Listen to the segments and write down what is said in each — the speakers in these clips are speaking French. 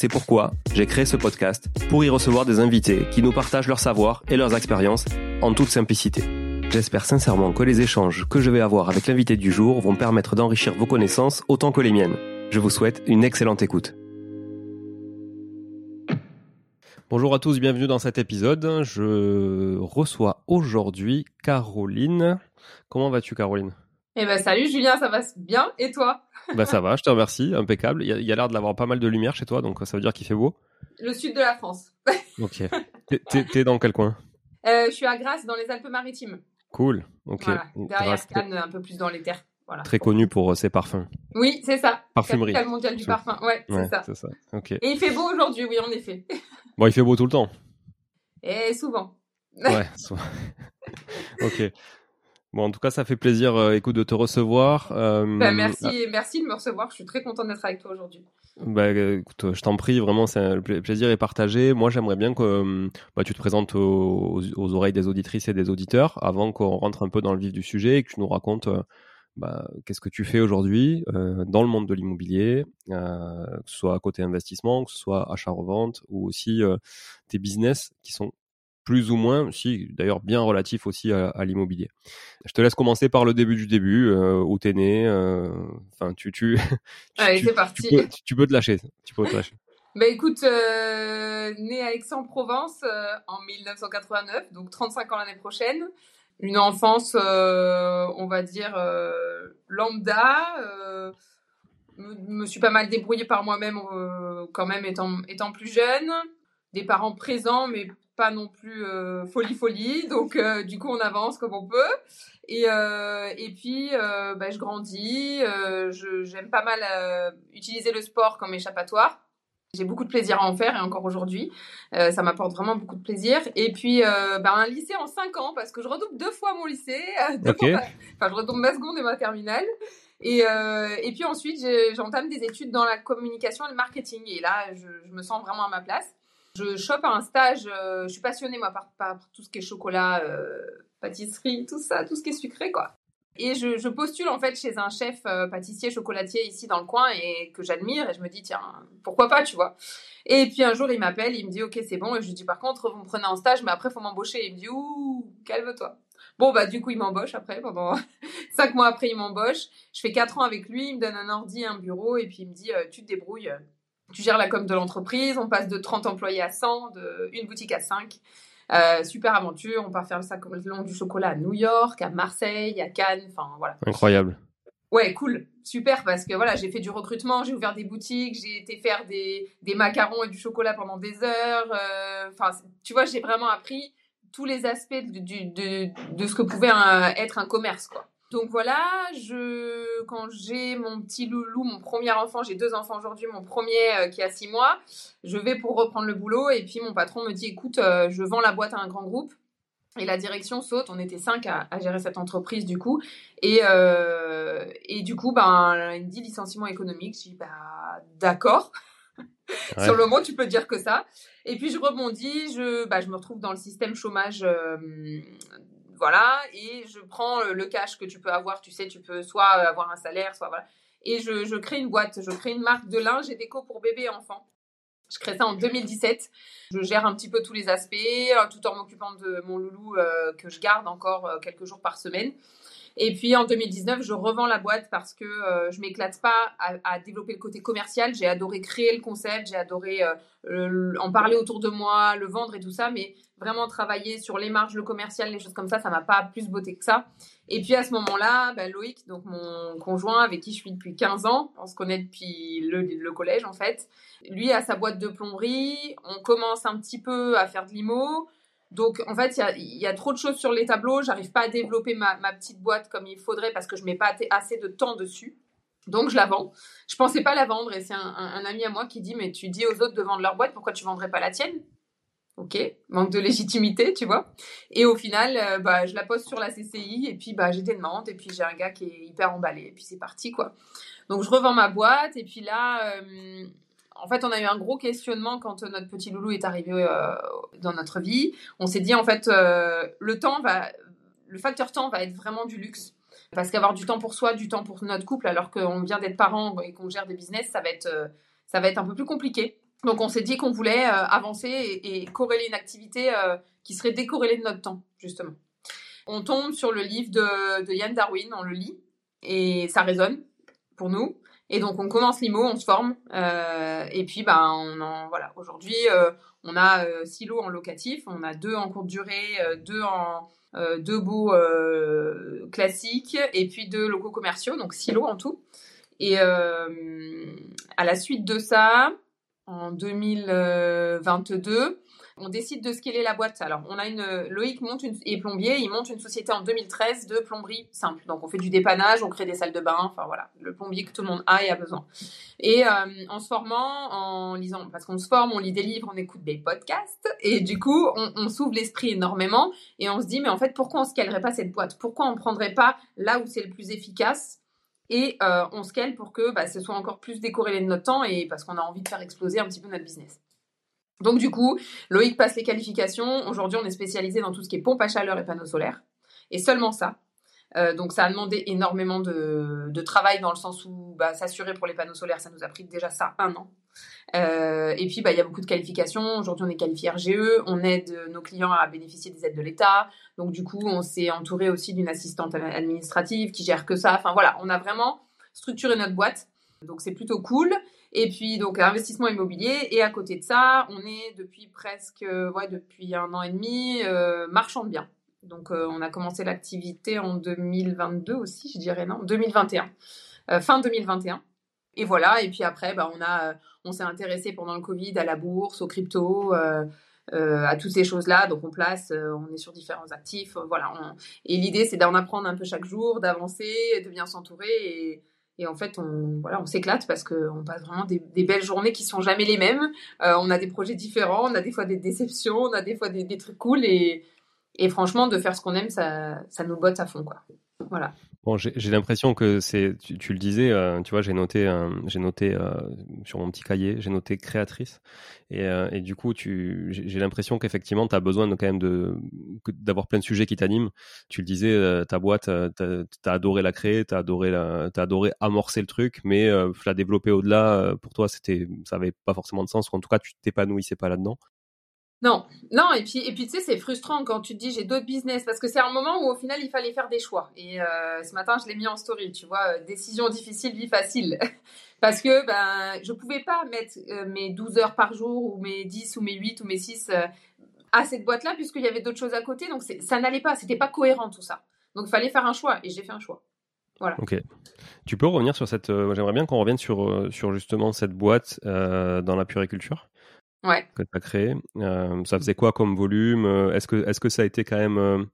C'est pourquoi j'ai créé ce podcast pour y recevoir des invités qui nous partagent leur savoir et leurs expériences en toute simplicité. J'espère sincèrement que les échanges que je vais avoir avec l'invité du jour vont permettre d'enrichir vos connaissances autant que les miennes. Je vous souhaite une excellente écoute. Bonjour à tous, bienvenue dans cet épisode. Je reçois aujourd'hui Caroline. Comment vas-tu Caroline? Eh ben salut Julien, ça va bien et toi? Bah ça va, je te remercie, impeccable. Il y a, l'air d'avoir pas mal de lumière chez toi, donc ça veut dire qu'il fait beau. Le sud de la France. ok. T'es dans quel coin? Euh, Je suis à Grasse, dans les Alpes-Maritimes. Cool, ok. derrière Cannes, un peu plus dans les terres. Voilà. Très connu pour euh, ses parfums. Oui, c'est ça. Parfumerie. Capitale mondiale du parfum. Ouais, c'est ça. ça. Et il fait beau aujourd'hui, oui, en effet. Bon, il fait beau tout le temps. Et souvent. Ouais, souvent. ok. Bon, en tout cas, ça fait plaisir, euh, écoute, de te recevoir. Euh, bah, merci, ah. merci de me recevoir. Je suis très contente d'être avec toi aujourd'hui. Bah, écoute, je t'en prie, vraiment, c'est un plaisir est partagé. Moi, j'aimerais bien que euh, bah, tu te présentes aux, oreilles des auditrices et des auditeurs avant qu'on rentre un peu dans le vif du sujet et que tu nous racontes bah, qu'est-ce que tu fais aujourd'hui dans le monde de l'immobilier, que ce soit côté investissement, que ce soit achat-revente ou aussi tes business qui sont plus ou moins, si d'ailleurs bien relatifs aussi à, l'immobilier. Je te laisse commencer par le début du début, euh, où t'es né. Enfin, tu, tu, Allez, c'est parti. Tu peux, te lâcher. Tu peux te lâcher. Bah écoute, euh, né à Aix-en-Provence euh, en 1989, donc 35 ans l'année prochaine. Une enfance, euh, on va dire, euh, lambda. Me, me, suis pas mal débrouillée par moi-même quand même étant, étant plus jeune. Des parents présents, mais pas non plus folie folie. Donc du coup, on avance comme on peut. Et, et puis, bah, je grandis. J'aime pas mal utiliser le sport comme échappatoire. J'ai beaucoup de plaisir à en faire et encore aujourd'hui, euh, ça m'apporte vraiment beaucoup de plaisir. Et puis, euh, bah, un lycée en 5 ans parce que je redouble deux fois mon lycée, deux fois enfin je redouble ma seconde et ma terminale. Et, euh, et puis ensuite, j'entame des études dans la communication et le marketing. Et là, je, je me sens vraiment à ma place. Je chope un stage, je suis passionnée moi par, tout ce qui est chocolat, pâtisserie, tout ça, tout ce qui est sucré quoi. Et je, postule en fait chez un chef euh, pâtissier chocolatier ici dans le coin et que j'admire et je me dis tiens pourquoi pas tu vois. Et puis un jour il m'appelle, il me dit ok c'est bon et je lui dis par contre vous me prenez en stage mais après faut m'embaucher. Il me dit ouh calme-toi. Bon bah du coup il m'embauche après pendant cinq mois après il m'embauche. Je fais quatre ans avec lui, il me donne un ordi, un bureau et puis il me dit euh, tu te débrouilles, tu gères la com de l'entreprise, on passe de 30 employés à 100, de une boutique à 5. Euh, super aventure, on part faire ça comme le long du chocolat à New York, à Marseille, à Cannes, enfin voilà. Incroyable. Ouais, cool, super parce que voilà, j'ai fait du recrutement, j'ai ouvert des boutiques, j'ai été faire des, des, macarons et du chocolat pendant des heures. Euh, enfin, tu vois, j'ai vraiment appris tous les aspects de, de, de, ce que pouvait être un commerce, quoi. Donc voilà, je, quand j'ai mon petit loulou, mon premier enfant, j'ai deux enfants aujourd'hui, mon premier euh, qui a six mois, je vais pour reprendre le boulot et puis mon patron me dit écoute, euh, je vends la boîte à un grand groupe. Et la direction saute, on était cinq à, gérer cette entreprise du coup. Et, euh, et du coup, ben, il me dit licenciement économique. Je dis bah, d'accord. Sur le mot, tu peux dire que ça. Et puis je rebondis, je, bah, je me retrouve dans le système chômage voilà, et je prends le cash que tu peux avoir, tu sais, tu peux soit avoir un salaire, soit voilà. Et je, crée une boîte, je crée une marque de linge et déco pour bébés et enfants. Je crée ça en 2017. Je gère un petit peu tous les aspects, euh, tout en m'occupant de mon loulou euh, que je garde encore euh, quelques jours par semaine. Et puis en 2019, je revends la boîte parce que euh, je m'éclate pas à, développer le côté commercial. J'ai adoré créer le concept, j'ai adoré euh, en parler autour de moi, le vendre et tout ça, mais vraiment travailler sur les marges, le commercial, les choses comme ça, ça m'a pas plus beauté que ça. Et puis à ce moment-là, ben, Loïc, donc mon conjoint avec qui je suis depuis 15 ans, on se connaît depuis le, le collège en fait, lui a sa boîte de plomberie, on commence un petit peu à faire de l'IMO. Donc, en fait, il y a, trop de choses sur les tableaux. J'arrive pas à développer ma, petite boîte comme il faudrait parce que je mets pas assez de temps dessus. Donc, je la vends. Je pensais pas la vendre et c'est un, ami à moi qui dit Mais tu dis aux autres de vendre leur boîte, pourquoi tu vendrais pas la tienne? Ok, manque de légitimité, tu vois. Et au final, euh, bah, je la pose sur la CCI et puis bah, j'ai des demandes et puis j'ai un gars qui est hyper emballé et puis c'est parti, quoi. Donc, je revends ma boîte et puis là. Euh, en fait, on a eu un gros questionnement quand notre petit loulou est arrivé euh, dans notre vie. On s'est dit, en fait, euh, le temps va, le facteur temps va être vraiment du luxe. Parce qu'avoir du temps pour soi, du temps pour notre couple, alors qu'on vient d'être parents et qu'on gère des business, ça va être, euh, ça va être un peu plus compliqué. Donc, on s'est dit qu'on voulait avancer et, corréler une activité qui serait décorrélée de notre temps, justement. On tombe sur le livre de, de Yann Darwin, on le lit et ça résonne pour nous. Et donc on commence l'IMO, on se forme, euh, et puis bah on en voilà. Aujourd'hui, euh, on a euh, six lots en locatif, on a deux en courte durée, deux en deux beaux classiques, et puis deux locaux commerciaux, donc six lots en tout. Et à la suite de ça, en 2022, on décide de scaler la boîte. Alors, on a une Loïc monte une, est plombier, il monte une société en 2013 de plomberie simple. Donc, on fait du dépannage, on crée des salles de bain, enfin voilà, le plombier que tout le monde a et a besoin. Et euh, en se formant, en lisant, parce qu'on se forme, on lit des livres, on écoute des podcasts, et du coup, on, s'ouvre l'esprit énormément et on se dit, mais en fait, pourquoi on scalerait pas cette boîte? Pourquoi on prendrait pas là où c'est le plus efficace et euh, on scale pour que bah, ce soit encore plus décorrélé de notre temps et parce qu'on a envie de faire exploser un petit peu notre business? Donc du coup, Loïc passe les qualifications. Aujourd'hui, on est spécialisé dans tout ce qui est pompe à chaleur et panneaux solaires. Et seulement ça. Euh, donc ça a demandé énormément de, travail dans le sens où bah, s'assurer pour les panneaux solaires, ça nous a pris déjà ça un an. Euh, et puis bah, il y a beaucoup de qualifications. Aujourd'hui on est qualifié RGE, on aide nos clients à bénéficier des aides de l'État. Donc du coup on s'est entouré aussi d'une assistante administrative qui gère que ça. Enfin voilà, on a vraiment structuré notre boîte. Donc c'est plutôt cool. Et puis, donc, investissement immobilier. Et à côté de ça, on est depuis presque, ouais, depuis un an et demi, euh, marchand de biens. Donc, euh, on a commencé l'activité en 2022 aussi, je dirais, non 2021. Euh, fin 2021. Et voilà. Et puis après, bah, on, a, on s'est intéressé pendant le Covid à la bourse, aux cryptos. à toutes ces choses-là. Donc on place, on est sur différents actifs, voilà. Et l'idée c'est d'en apprendre un peu chaque jour, d'avancer, de bien s'entourer et, et en fait, on, voilà, on s'éclate parce qu'on passe vraiment des, belles journées qui sont jamais les mêmes. Euh, on a des projets différents, on a des fois des déceptions, on a des fois des, trucs cool. Et, et, franchement, de faire ce qu'on aime, ça, ça nous botte à fond. Quoi. Voilà. Bon, j'ai l'impression que c'est, tu, le disais, euh, tu vois, j'ai noté, euh, j'ai noté euh, sur mon petit cahier, j'ai noté créatrice, et, du coup, j'ai l'impression qu'effectivement, tu as besoin quand même d'avoir plein de sujets qui t'animent. Tu le disais, ta boîte, tu as, adoré la créer, tu as adoré, adoré amorcer le truc, mais la développer au-delà, pour toi, c'était, ça avait pas forcément de sens. En tout cas, tu t'épanouissais pas là-dedans. Non, non, et puis, et puis tu sais, c'est frustrant quand tu te dis j'ai d'autres business parce que c'est un moment où au final il fallait faire des choix. Et euh, ce matin, je l'ai mis en story, tu vois, euh, décision difficile, vie facile. parce que ben, je pouvais pas mettre euh, mes 12 heures par jour ou mes 10 ou mes 8 ou mes 6 à cette boîte-là puisqu'il y avait d'autres choses à côté. Donc ça n'allait pas, c'était pas cohérent tout ça. Donc il fallait faire un choix et j'ai fait un choix. Voilà. Ok. Tu peux revenir sur cette. J'aimerais bien qu'on revienne sur, sur justement cette boîte dans la puriculture ouais. que tu as créé. Euh, ça faisait quoi comme volume euh, Est-ce que, est que ça a été quand même.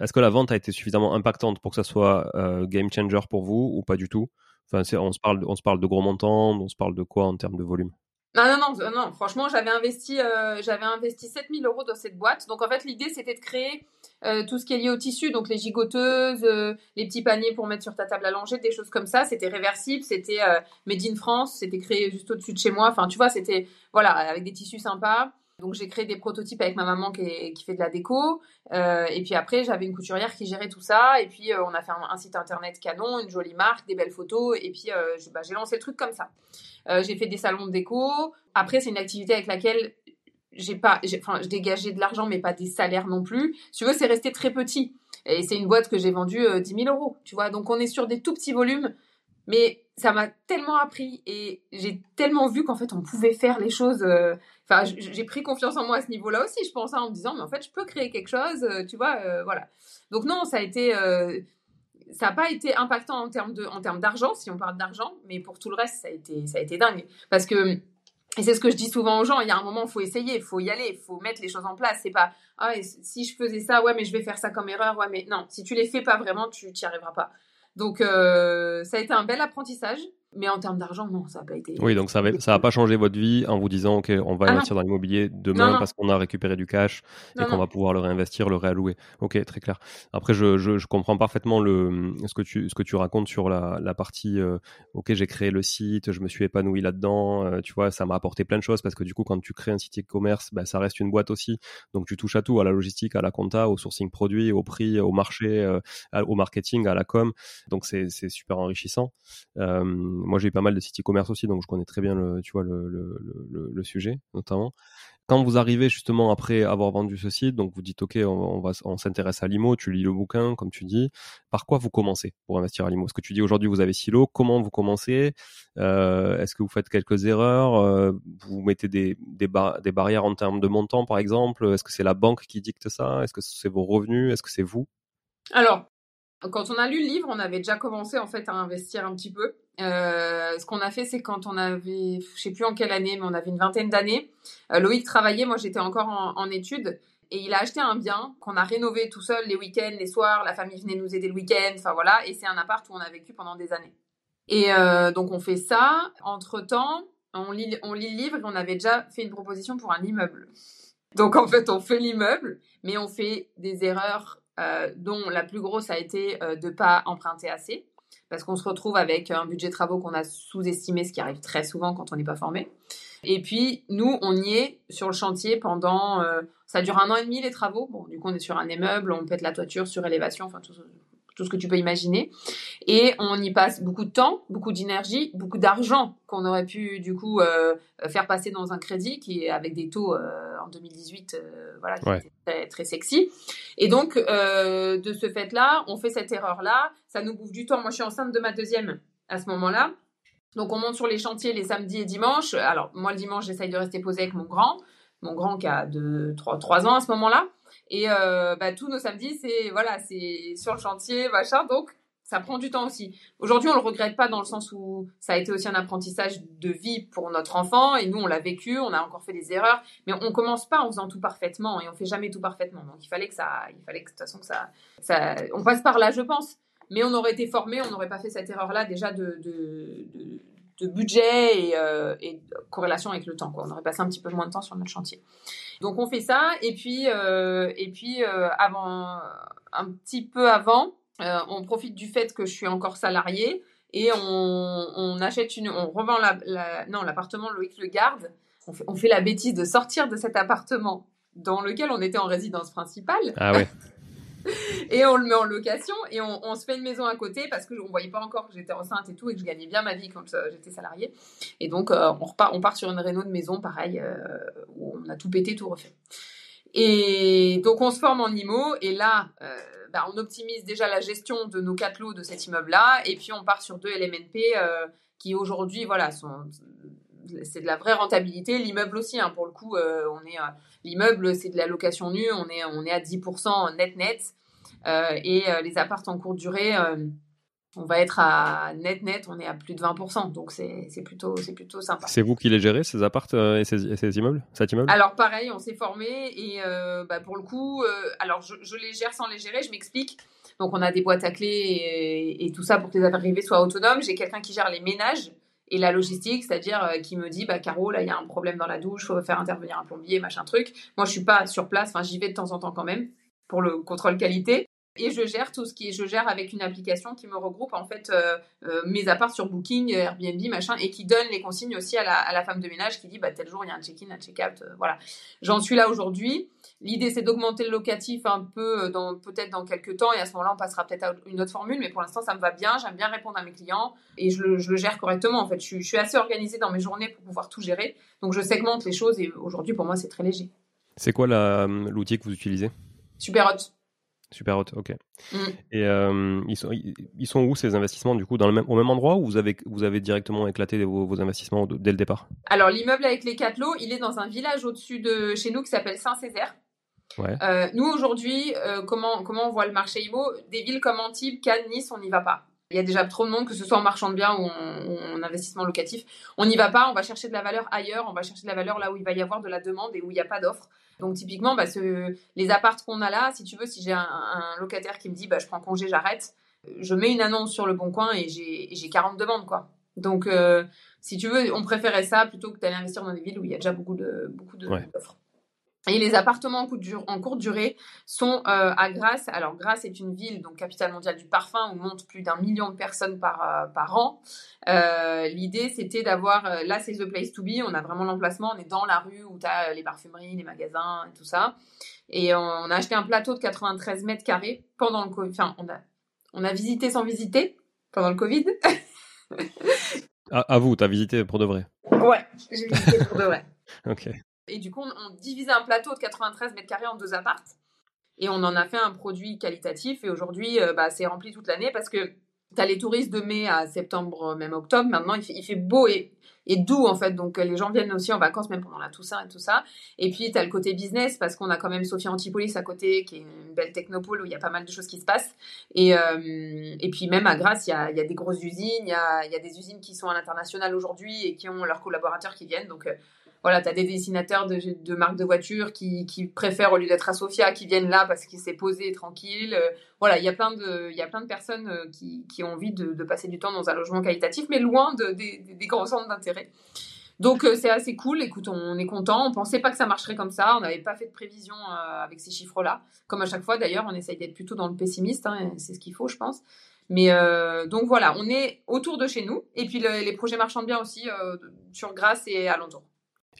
Est-ce que la vente a été suffisamment impactante pour que ça soit euh, game changer pour vous ou pas du tout? Enfin, on se parle, on se parle de gros montants, on se parle de quoi en termes de volume? Non, non, non, non, franchement, j'avais investi, euh, j'avais investi 7000 euros dans cette boîte. Donc, en fait, l'idée, c'était de créer euh, tout ce qui est lié au tissu, donc les gigoteuses, euh, les petits paniers pour mettre sur ta table à langer, des choses comme ça. C'était réversible, c'était made in France, c'était créé juste au-dessus de chez moi. Enfin, tu vois, c'était, voilà, avec des tissus sympas. Donc j'ai créé des prototypes avec ma maman qui, fait de la déco. Euh, et puis après, j'avais une couturière qui gérait tout ça. Et puis euh, on a fait un, site internet canon, une jolie marque, des belles photos. Et puis euh, bah, j'ai lancé le truc comme ça. j'ai fait des salons de déco. Après, c'est une activité avec laquelle j'ai pas, enfin, je dégageais de l'argent, mais pas des salaires non plus. Tu veux, c'est resté très petit. Et c'est une boîte que j'ai vendue 10 000 euros. Tu vois, donc on est sur des tout petits volumes. Mais ça m'a tellement appris et j'ai tellement vu qu'en fait on pouvait faire les choses. Euh, enfin, j'ai pris confiance en moi à ce niveau-là aussi, je pense, hein, en me disant mais en fait je peux créer quelque chose, euh, tu vois, euh, voilà. Donc non, ça a été, ça n'a pas été impactant en termes de, en termes d'argent, si on parle d'argent, mais pour tout le reste ça a été, ça a été dingue, parce que et c'est ce que je dis souvent aux gens, il y a un moment, il faut essayer, il faut y aller, il faut mettre les choses en place. C'est pas, ah, si je faisais ça, ouais, mais je vais faire ça comme erreur, ouais, mais non, si tu les fais pas vraiment, tu n'y arriveras pas. Donc, euh, ça a été un bel apprentissage. Mais en termes d'argent, non, ça n'a pas été. Oui, donc ça n'a pas changé votre vie en vous disant, OK, on va ah investir dans l'immobilier demain parce qu'on a récupéré du cash et qu'on va pouvoir le réinvestir, le réallouer. OK, très clair. Après, je, je, je, comprends parfaitement le, ce, que tu, ce que tu racontes sur la, la partie, euh, OK, j'ai créé le site, je me suis épanoui là-dedans. Euh, tu vois, ça m'a apporté plein de choses parce que du coup, quand tu crées un site e-commerce, bah, ça reste une boîte aussi. Donc, tu touches à tout, à la logistique, à la compta, au sourcing produit, au prix, au marché, euh, au marketing, à la com. Donc, c'est super enrichissant. Moi, j'ai eu pas mal de sites e-commerce aussi, donc je connais très bien le, tu vois, le, sujet, notamment. Quand vous arrivez justement après avoir vendu ce site, donc vous dites ok, on, on s'intéresse à l'IMO, tu lis le bouquin, comme tu dis. Par quoi vous commencez pour investir à l'IMO Ce que tu dis aujourd'hui, vous avez Silo. Comment vous commencez? Euh, Est-ce que vous faites quelques erreurs? Euh, Vous mettez des barrières en termes de montant, par exemple? Est-ce que c'est la banque qui dicte ça? Est-ce que c'est vos revenus? Est-ce que c'est vous? Alors, quand on a lu le livre, on avait déjà commencé en fait à investir un petit peu. Euh, ce qu'on a fait, c'est quand on avait, je sais plus en quelle année, mais on avait une vingtaine d'années. Euh, Loïc travaillait, moi j'étais encore en, études, et il a acheté un bien qu'on a rénové tout seul les week-ends, les soirs. La famille venait nous aider le week-end, enfin voilà. Et c'est un appart où on a vécu pendant des années. Et euh, donc on fait ça. Entre temps, on lit, on lit le livre et on avait déjà fait une proposition pour un immeuble. Donc en fait, on fait l'immeuble, mais on fait des erreurs euh, dont la plus grosse a été euh, de ne pas emprunter assez, parce qu'on se retrouve avec un budget travaux qu'on a sous-estimé, ce qui arrive très souvent quand on n'est pas formé. Et puis, nous, on y est sur le chantier pendant... Euh, ça dure un an et demi, les travaux. Bon, du coup, on est sur un immeuble, on pète la toiture, sur élévation, enfin, tout, ce que tu peux imaginer. Et on y passe beaucoup de temps, beaucoup d'énergie, beaucoup d'argent qu'on aurait pu du coup faire passer dans un crédit qui est avec des taux en 2018, euh, voilà, très, très, sexy. Et donc de ce fait-là, on fait cette erreur-là. Ça nous bouffe du temps. Moi, je suis enceinte de ma deuxième à ce moment-là. Donc on monte sur les chantiers les samedis et dimanches. Alors moi le dimanche j'essaye de rester posé avec mon grand, mon grand qui a de 3, 3 ans à ce moment-là. Et euh, bah, tous nos samedis, c'est voilà, c'est sur le chantier, machin. Donc, ça prend du temps aussi. Aujourd'hui, on le regrette pas dans le sens où ça a été aussi un apprentissage de vie pour notre enfant et nous, on l'a vécu, on a encore fait des erreurs, mais on commence pas en faisant tout parfaitement et on fait jamais tout parfaitement. Donc, il fallait que ça, il fallait que de toute façon ça, on passe par là, je pense. Mais on aurait été formé, on n'aurait pas fait cette erreur-là déjà de, de, de de budget et, euh, et, corrélation avec le temps. On aurait passé un petit peu moins de temps sur notre chantier. Donc on fait ça et puis euh, et puis euh, avant un petit peu avant, euh, on profite du fait que je suis encore salarié et on, on achète une, on revend la, la non l'appartement Loïc le garde. On fait, on fait la bêtise de sortir de cet appartement dans lequel on était en résidence principale. Ah ouais. et on le met en location et on, se fait une maison à côté parce qu'on voyait pas encore que j'étais enceinte et tout et que je gagnais bien ma vie quand euh, j'étais salariée. Et donc euh, on, repart, on part sur une réno de maison pareil euh, où on a tout pété, tout refait. Et donc on se forme en IMO et là bah, on optimise déjà la gestion de nos quatre lots de cet immeuble-là et puis on part sur deux LMNP qui aujourd'hui voilà sont c'est de la vraie rentabilité. L'immeuble aussi, hein, pour le coup, on est l'immeuble, c'est de la location nue, on est on est à 10% net net. Euh, et euh, les apparts en courte durée, euh, on va être à net net, on est à plus de 20%, donc c'est plutôt c'est plutôt sympa. C'est vous qui les gérez ces appartes et, ces, immeubles, cet immeuble? Alors pareil, on s'est formé et bah, pour le coup, alors je, je, les gère sans les gérer, je m'explique. Donc on a des boîtes à clés et, et tout ça pour que les arrivées soient autonomes. J'ai quelqu'un qui gère les ménages et la logistique, c'est-à-dire euh, qui me dit bah Caro là il y a un problème dans la douche, faut faire intervenir un plombier, machin truc. Moi je suis pas sur place, enfin j'y vais de temps en temps quand même pour le contrôle qualité et je gère tout ce qui est, je gère avec une application qui me regroupe en fait euh, euh, mes apparts sur Booking, Airbnb, machin, et qui donne les consignes aussi à la, femme de ménage qui dit bah tel jour il y a un check-in, un check-out, euh, voilà. J'en suis là aujourd'hui. L'idée c'est d'augmenter le locatif un peu dans peut-être dans quelques temps et à ce moment-là on passera peut-être à une autre formule, mais pour l'instant ça me va bien. J'aime bien répondre à mes clients et je le, gère correctement en fait. Je, je suis assez organisée dans mes journées pour pouvoir tout gérer, donc je segmente les choses et aujourd'hui pour moi c'est très léger. C'est quoi l'outil que vous utilisez? Super hot. Super hot, ok. Mm. Et euh, ils, sont, ils sont où ces investissements du coup dans le même, au même endroit ou vous avez, vous avez directement éclaté vos, investissements dès le départ? Alors l'immeuble avec les quatre lots, il est dans un village au-dessus de chez nous qui s'appelle Saint-Césaire. Ouais. Euh, nous aujourd'hui, euh, comment, comment on voit le marché IMO Des villes comme Antibes, Cannes, Nice, on n'y va pas. Il y a déjà trop de monde, que ce soit en marchand de biens ou en, investissement locatif. On n'y va pas, on va chercher de la valeur ailleurs, on va chercher de la valeur là où il va y avoir de la demande et où il n'y a pas d'offre. Donc typiquement, bah, les appartes qu'on a là, si tu veux, si j'ai un, locataire qui me dit bah, je prends congé, j'arrête, je mets une annonce sur le bon coin et j'ai 40 demandes. quoi. Donc euh, si tu veux, on préférait ça plutôt que d'aller investir dans des villes où il y a déjà beaucoup de beaucoup d'offres. Et les appartements en, courte durée sont euh, à Grasse. Alors Grasse est une ville, donc capitale mondiale du parfum, où montent plus d'un million de personnes par, euh, par an. Euh, l'idée, c'était d'avoir, là c'est the place to be, on a vraiment l'emplacement, on est dans la rue où tu as les parfumeries, les magasins et tout ça. Et on, a acheté un plateau de 93 mètres carrés pendant le Covid. Enfin, on a, on a visité sans visiter pendant le Covid. à, à vous, tu as visité pour de vrai? Ouais, j'ai visité pour de vrai. ok. Et du coup, on, divisait un plateau de 93 mètres carrés en deux appartes. Et on en a fait un produit qualitatif. Et aujourd'hui, euh, bah, c'est rempli toute l'année parce que tu as les touristes de mai à septembre, même octobre. Maintenant, il fait, beau et, et, doux, en fait. Donc, les gens viennent aussi en vacances, même pendant la Toussaint et tout ça. Et puis, tu as le côté business parce qu'on a quand même Sophie Antipolis à côté, qui est une belle technopole où il y a pas mal de choses qui se passent. Et, euh, et puis, même à Grasse, il y a, y a, des grosses usines. Il y a, y a, des usines qui sont à l'international aujourd'hui et qui ont leurs collaborateurs qui viennent. Donc, euh, voilà, tu as des dessinateurs de, marques de voitures qui, préfèrent, au lieu d'être à Sofia, qui viennent là parce qu'il s'est posé tranquille. Euh, voilà, il y a plein de, personnes euh, qui, ont envie de, passer du temps dans un logement qualitatif, mais loin des, grands centres d'intérêt. Donc euh, c'est assez cool. Écoute, on est content. On pensait pas que ça marcherait comme ça. On n'avait pas fait de prévision avec ces chiffres-là. Comme à chaque fois, d'ailleurs, on essaye d'être plutôt dans le pessimiste. Hein, c'est ce qu'il faut, je pense. Mais donc voilà, on est autour de chez nous. Et puis les projets marchands bien aussi sur Grasse et alentour.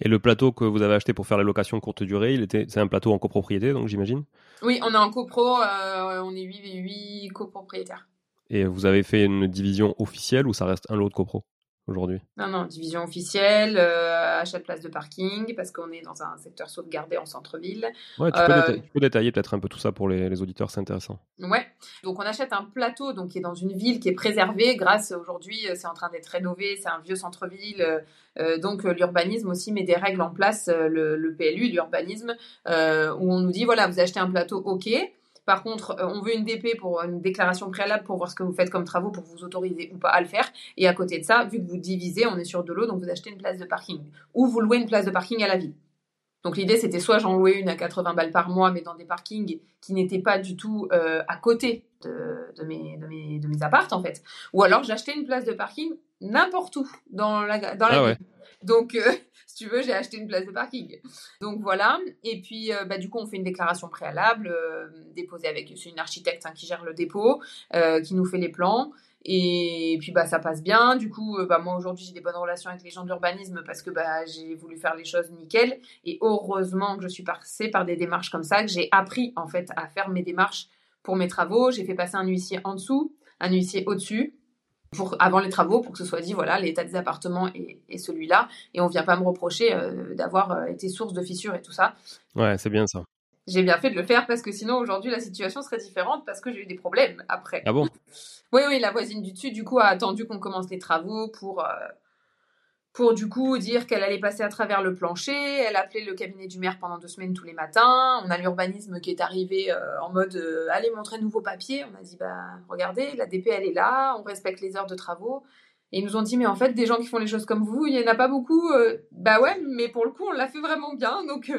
Et le plateau que vous avez acheté pour faire la location courte durée, il était, c'est un plateau en copropriété, donc j'imagine? Oui, on est en copro, euh, on est 8, 8 copropriétaires. Et vous avez fait une division officielle ou ça reste un lot de copro? Aujourd'hui? Non, non, division officielle, euh, achat de place de parking, parce qu'on est dans un secteur sauvegardé en centre-ville. Ouais, tu, peux, euh, détailler, tu peux détailler peut-être un peu tout ça pour les, les auditeurs, c'est intéressant. Ouais, donc on achète un plateau donc, qui est dans une ville qui est préservée grâce, aujourd'hui, c'est en train d'être rénové, c'est un vieux centre-ville, euh, donc l'urbanisme aussi met des règles en place, le, le PLU, l'urbanisme, où on nous dit, voilà, vous achetez un plateau, ok, par contre, euh, on veut une DP pour une déclaration préalable pour voir ce que vous faites comme travaux pour vous autoriser ou pas à le faire. Et à côté de ça, vu que vous divisez, on est sur de l'eau, donc vous achetez une place de parking. Ou vous louez une place de parking à la ville. Donc l'idée, c'était soit j'en louais une à 80 balles par mois, mais dans des parkings qui n'étaient pas du tout euh, à côté de, mes, de, mes, de mes appartes, en fait. Ou alors j'achetais une place de parking n'importe où dans la, dans la ah ville. Donc, euh, si tu veux, j'ai acheté une place de parking. Donc voilà. Et puis, euh, bah, du coup, on fait une déclaration préalable euh, déposée avec c'est une architecte hein, qui gère le dépôt, qui nous fait les plans. Et puis bah ça passe bien. Du coup, bah moi aujourd'hui j'ai des bonnes relations avec les gens de l'urbanisme parce que bah j'ai voulu faire les choses nickel. Et heureusement que je suis passée par des démarches comme ça, que j'ai appris en fait à faire mes démarches pour mes travaux. J'ai fait passer un huissier en dessous, un huissier au-dessus pour, avant les travaux pour que ce soit dit voilà l'état des appartements est, celui-là et on vient pas me reprocher euh, d'avoir euh, été source de fissures et tout ça. Ouais, c'est bien ça. J'ai bien fait de le faire parce que sinon aujourd'hui la situation serait différente parce que j'ai eu des problèmes après. Ah bon? Oui oui, la voisine du dessus du coup a attendu qu'on commence les travaux pour euh, pour du coup dire qu'elle allait passer à travers le plancher. Elle appelait le cabinet du maire pendant deux semaines tous les matins. On a l'urbanisme qui est arrivé euh, en mode euh, allez montrer nouveaux papiers. On a dit bah regardez la DP elle est là, on respecte les heures de travaux. Et ils nous ont dit mais en fait des gens qui font les choses comme vous il y en a pas beaucoup. Euh. bah ouais mais pour le coup on l'a fait vraiment bien donc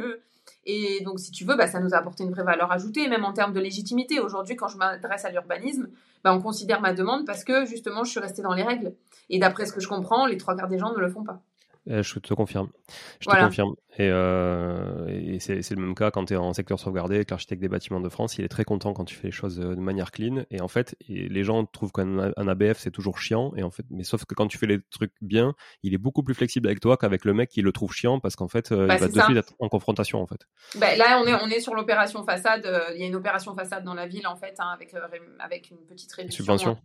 et donc, si tu veux, bah, ça nous a apporté une vraie valeur ajoutée, même en termes de légitimité. Aujourd'hui, quand je m'adresse à l'urbanisme, bah, on considère ma demande parce que justement, je suis restée dans les règles. Et d'après ce que je comprends, les trois quarts des gens ne le font pas. Euh, je te confirme. Je te confirme. Et, euh, et c'est le même cas quand tu es en secteur sauvegardé, l'architecte des bâtiments de France, il est très content quand tu fais les choses euh, de manière clean. Et en fait, les gens trouvent qu'un ABF c'est toujours chiant. Et en fait, mais sauf que quand tu fais les trucs bien, il est beaucoup plus flexible avec toi qu'avec le mec qui le trouve chiant parce qu'en fait, il bah, va de suite être en confrontation en fait. Bah, là, on est, on est sur l'opération façade. Il y a une opération façade dans la ville en fait, hein, avec, avec une petite réduction. Subvention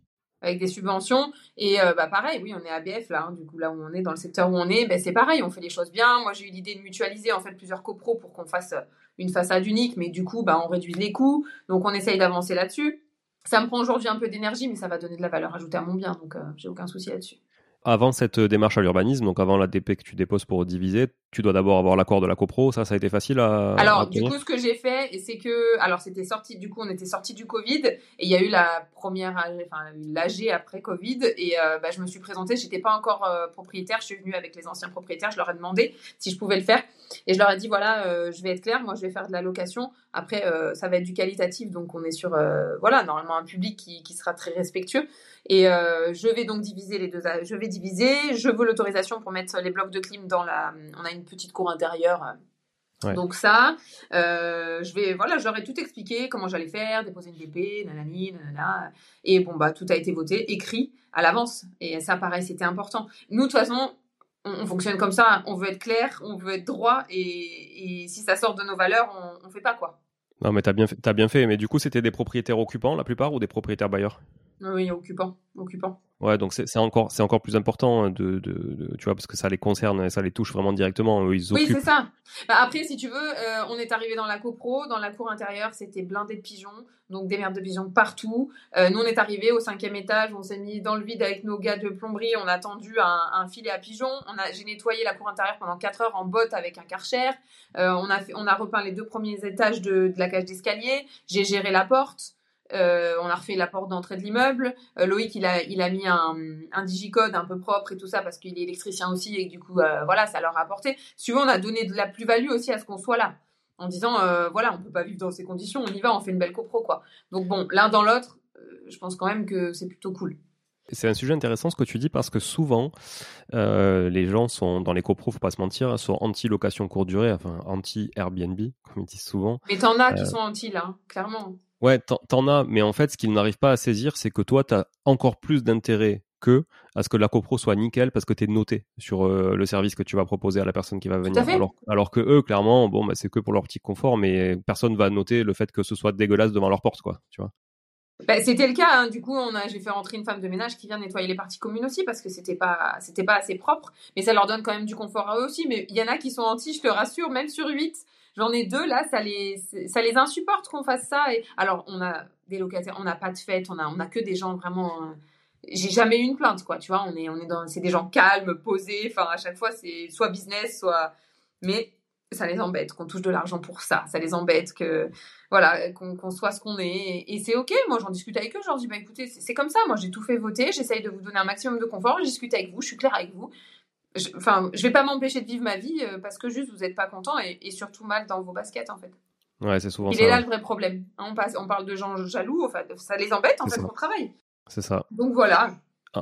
avec des subventions. Et euh, bah pareil, oui, on est ABF là, hein, du coup là où on est, dans le secteur où on est, ben, c'est pareil, on fait les choses bien. Moi j'ai eu l'idée de mutualiser en fait plusieurs copros pour qu'on fasse une façade unique, mais du coup bah, on réduit les coûts, donc on essaye d'avancer là-dessus. Ça me prend aujourd'hui un peu d'énergie, mais ça va donner de la valeur ajoutée à mon bien, donc euh, j'ai aucun souci là-dessus avant cette démarche à l'urbanisme, donc avant la DP que tu déposes pour diviser, tu dois d'abord avoir l'accord de la copro. Ça, ça a été facile à. Alors, du coup, ce que j'ai fait, c'est que, alors, c'était sorti, du coup, on était sorti du Covid et il y a eu la première, enfin, l'AG après Covid et euh, bah, je me suis présentée. J'étais pas encore euh, propriétaire. Je suis venue avec les anciens propriétaires. Je leur ai demandé si je pouvais le faire et je leur ai dit voilà, euh, je vais être claire. Moi, je vais faire de la location. Après, ça va être du qualitatif, donc on est sur, voilà, normalement un public qui, qui sera très respectueux. Et je vais donc diviser les deux. Je vais Je veux l'autorisation pour mettre les blocs de clim dans la. On a une petite cour intérieure. Donc ça, euh, je vais, voilà, ai tout expliqué comment j'allais faire, déposer une DP, nanani, nanana. Et bon, bah, tout a été voté, écrit à l'avance. Et ça, pareil, c'était important. Nous, de toute façon, on, fonctionne comme ça. On veut être clair, on veut être droit. Et, si ça sort de nos valeurs, on, on fait pas quoi. Non, mais t'as bien, as bien fait. Mais du coup, c'était des propriétaires occupants, la plupart, ou des propriétaires bailleurs? Oui, occupants. occupants. Ouais, donc c'est encore, c'est encore plus important de, de, tu vois, parce que ça les concerne, ça les touche vraiment directement. Ils oui, c'est ça. Bah, après, si tu veux, euh, on est arrivé dans la copro, dans la cour intérieure, c'était blindé de pigeons, donc des merdes de pigeons partout. Euh, nous, on est arrivé au cinquième étage, on s'est mis dans le vide avec nos gars de plomberie, on a attendu un, filet à pigeons. On a, j'ai nettoyé la cour intérieure pendant 4 heures en botte avec un karcher. Euh, on a fait, on a repeint les deux premiers étages de, de la cage d'escalier. J'ai géré la porte. Euh, on a refait la porte d'entrée de l'immeuble. Euh, Loïc, il a, il a mis un, un, digicode un peu propre et tout ça parce qu'il est électricien aussi et du coup, euh, voilà, ça leur a apporté. Si on a donné de la plus-value aussi à ce qu'on soit là. En disant, voilà, on peut pas vivre dans ces conditions, on y va, on fait une belle copro, quoi. Donc bon, l'un dans l'autre, je pense quand même que c'est plutôt cool. C'est un sujet intéressant ce que tu dis parce que souvent les gens sont dans les copros, faut pas se mentir, sont anti location courte durée, enfin anti Airbnb comme ils disent souvent. Mais t'en as qui sont anti là, hein, clairement. Ouais, t'en as, mais en fait, ce qu'ils n'arrivent pas à saisir, c'est que toi, tu as encore plus d'intérêt que à ce que la copro soit nickel parce que tu es noté sur euh, le service que tu vas proposer à la personne qui va venir. Alors, alors, que eux, clairement, bon, bah, c'est que pour leur petit confort, mais personne va noter le fait que ce soit dégueulasse devant leur porte, quoi. Tu vois. Bah, c'était le cas. Hein. Du coup, on a, j'ai fait rentrer une femme de ménage qui vient nettoyer les parties communes aussi parce que c'était pas, c'était pas assez propre. Mais ça leur donne quand même du confort à eux aussi. Mais il y en a qui sont anti, je te rassure, même sur 8. J'en ai deux là, ça les, ça les insupporte qu'on fasse ça. Et alors, on a des locataires, on n'a pas de fête, on a, on a que des gens vraiment. Euh, j'ai jamais eu une plainte, quoi. Tu vois, on est, on est dans, c'est des gens calmes, posés. Enfin, à chaque fois, c'est soit business, soit. Mais ça les embête qu'on touche de l'argent pour ça. Ça les embête que, voilà, qu'on soit ce qu'on est. Et, c'est ok. Moi, j'en discute avec eux. Je leur dis, bah écoutez, c'est comme ça. Moi, j'ai tout fait voter. J'essaye de vous donner un maximum de confort. Je discute avec vous. Je suis claire avec vous je, enfin, je vais pas m'empêcher de vivre ma vie euh, parce que juste vous n'êtes pas content et, surtout mal dans vos baskets en fait. Ouais, c'est souvent Il est là le vrai problème. Hein, on, passe, on parle de gens jaloux, enfin, ça les embête en fait au travail. C'est ça. Donc voilà.